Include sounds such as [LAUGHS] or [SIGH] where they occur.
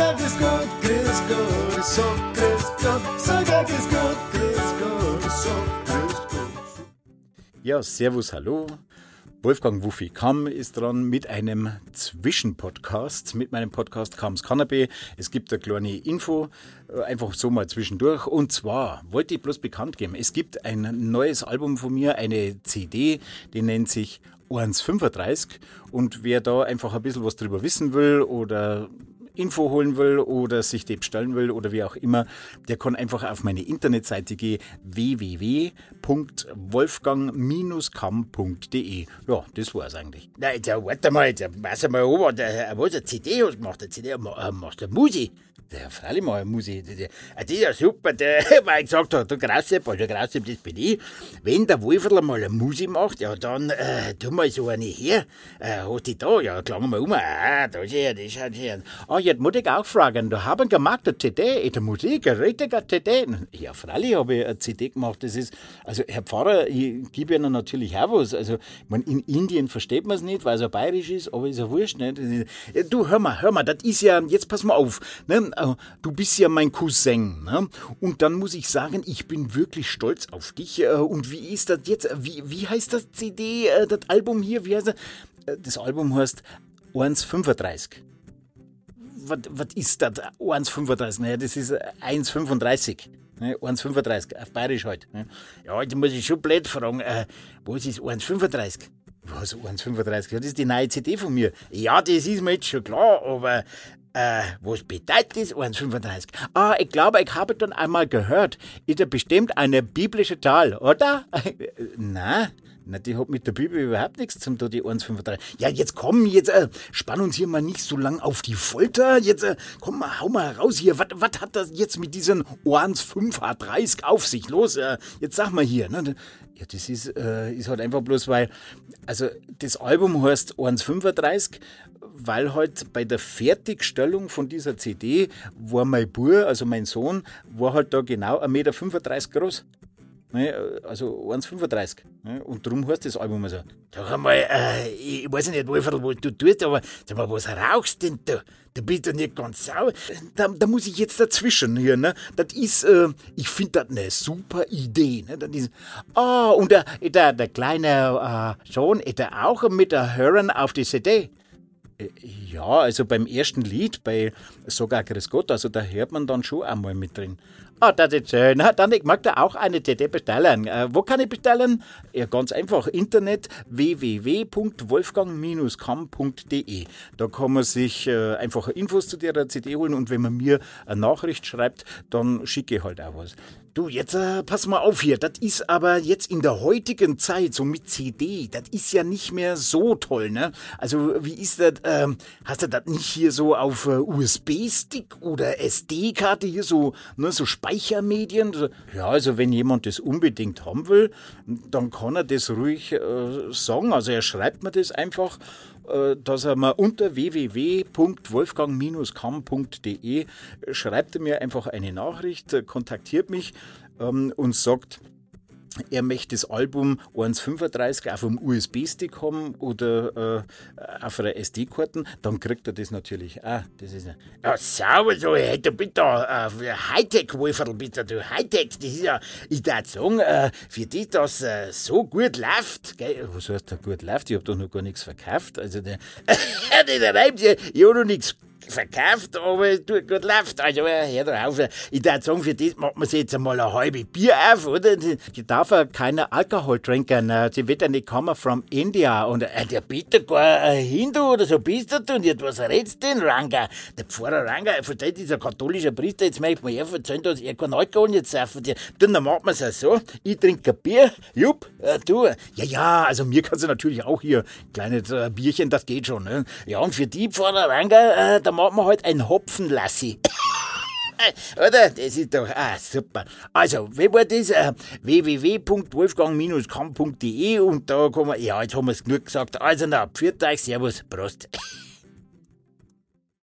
Ein grüß Gott, grüß Gott, sag grüß Gott. Ein grüß Gott, grüß Gott, sag grüß Gott. Ja, servus, hallo. Wolfgang Wuffi Kamm ist dran mit einem Zwischenpodcast, mit meinem Podcast Kamms Cannabis. Es gibt eine kleine Info, äh, einfach so mal zwischendurch. Und zwar wollte ich bloß bekannt geben, es gibt ein neues Album von mir, eine CD, die nennt sich 135. Und wer da einfach ein bisschen was drüber wissen will oder Info holen will oder sich die bestellen will oder wie auch immer, der kann einfach auf meine Internetseite gehen www.wolfgang-kamm.de. Ja, das war's eigentlich. Na, jetzt warte mal, jetzt pass mal der, was eine CD hast gemacht, eine CD, äh, machst du Musik? Der freilich mal muss ich. Das ist ja super, der, [LAUGHS] weil ich gesagt habe, du Grausepp, also Grausepp, das bin ich. Wenn der Wolferl mal eine Musik macht, ja, dann äh, tu mal so eine her. Äh, hast du da? Ja, klang mal um. Ah, da ist er, das schaut her. Ah, jetzt muss ich auch fragen, du haben gemacht eine CD, in Musik, eine richtige CD. Ja, freilich habe ich eine CD gemacht. Das ist, also, Herr Pfarrer, ich gebe Ihnen natürlich auch was. Also, ich in Indien versteht man es nicht, weil es ja bayerisch ist, aber ist ja wurscht, ne? Du, hör mal, hör mal, das ist ja, jetzt pass mal auf, ne? Äh, du bist ja mein Cousin. Ne? Und dann muss ich sagen, ich bin wirklich stolz auf dich. Äh, und wie ist das jetzt? Wie, wie heißt das CD, äh, das Album hier? Wie heißt das? Das Album heißt 135. Was, ist das? 1,35? Naja, das ist 1,35. 1,35, auf Bayerisch halt. Ne? Ja, jetzt muss ich schon blöd fragen, äh, was ist 1,35? Was, 1,35? Das ist die neue CD von mir. Ja, das ist mir jetzt schon klar, aber äh, was bedeutet das 1,35? Ah, ich glaube, ich habe dann einmal gehört, ist ja bestimmt eine biblische Zahl, oder? [LAUGHS] Nein. Na, die hat mit der Bibel überhaupt nichts zum tun, die 1,35. Ja, jetzt komm, jetzt äh, spann uns hier mal nicht so lang auf die Folter. Jetzt äh, komm mal, hau mal raus hier. Was hat das jetzt mit diesen 1,35 auf sich? Los, äh, jetzt sag mal hier. Ne? Ja, das ist, äh, ist halt einfach bloß, weil, also das Album heißt 1,35, weil halt bei der Fertigstellung von dieser CD war mein Bub, also mein Sohn, war halt da genau 1,35 Meter groß. Ne, also 1,35. Ne, und darum heißt das Album also. Sag einmal, äh, ich weiß nicht, Wolferl, was du tust, aber sag mal, was rauchst denn du? Du bist doch nicht ganz sauer. Da, da muss ich jetzt dazwischen hier, ne? Das ist, äh, ich finde das eine super Idee, ne? Das ist, oh, und der, der, der kleine äh, Sohn, ist er auch mit der Hören auf die CD? Äh, ja, also beim ersten Lied, bei Sogar Chris Gott, also da hört man dann schon einmal mit drin. Ah, das ist schön. Dann ich mag da auch eine CD bestellen. Äh, wo kann ich bestellen? Ja, ganz einfach. Internet www.wolfgang-kamm.de. Da kann man sich äh, einfach Infos zu der CD holen und wenn man mir eine Nachricht schreibt, dann schicke ich halt auch was. Du, jetzt äh, pass mal auf hier. Das ist aber jetzt in der heutigen Zeit, so mit CD, das ist ja nicht mehr so toll, ne? Also, wie ist das? Ähm, hast du das nicht hier so auf äh, USB-Stick oder SD-Karte hier so, ne, so Speichermedien? Ja, also, wenn jemand das unbedingt haben will, dann kann er das ruhig äh, sagen. Also, er schreibt mir das einfach äh, dass er mir unter www.wolfgang-kamm.de schreibt er mir einfach eine Nachricht, kontaktiert mich ähm, und sagt, er möchte das Album 1.35 auf einem USB-Stick haben oder äh, auf einer SD-Karte, dann kriegt er das natürlich auch. Das ist ja, sauber, so, hey, du bist da äh, Hightech-Wolferl, bitte, du Hightech, das ist ja, ich würde sagen, äh, für dich, dass äh, so gut läuft, gell? Was heißt da gut läuft? Ich habe doch noch gar nichts verkauft. Also, der, [LAUGHS] der reimt ja, ich habe noch nichts verkauft, aber es tut gut läuft. Also, hör drauf. Ich würde sagen, für das macht man sich jetzt einmal ein halbes Bier auf, oder? Ich darf ja keine Alkohol trinken. Sie wird ja nicht kommen from India. Und äh, der bitte gar ein Hindu oder so bist du und jetzt was redst denn, Ranga? Der Pfarrer Ranga, versteht dieser katholische Priester, jetzt möchte mir erzählen, dass er kein Alkohol jetzt saufen Dann macht man es ja so. Ich trinke ein Bier, jupp, äh, du. Ja, ja, also mir kannst du natürlich auch hier kleines äh, Bierchen, das geht schon, ne? Ja, und für die Pfarrer Ranga, äh, da machen wir halt ein Hopfenlassi. [COUGHS] Oder? Das ist doch, ah, super. Also, wie war das? Äh, www.wolfgang-kamm.de und da kann man, ja, jetzt haben wir es genug gesagt. Also, na, pfiat euch, servus, Prost.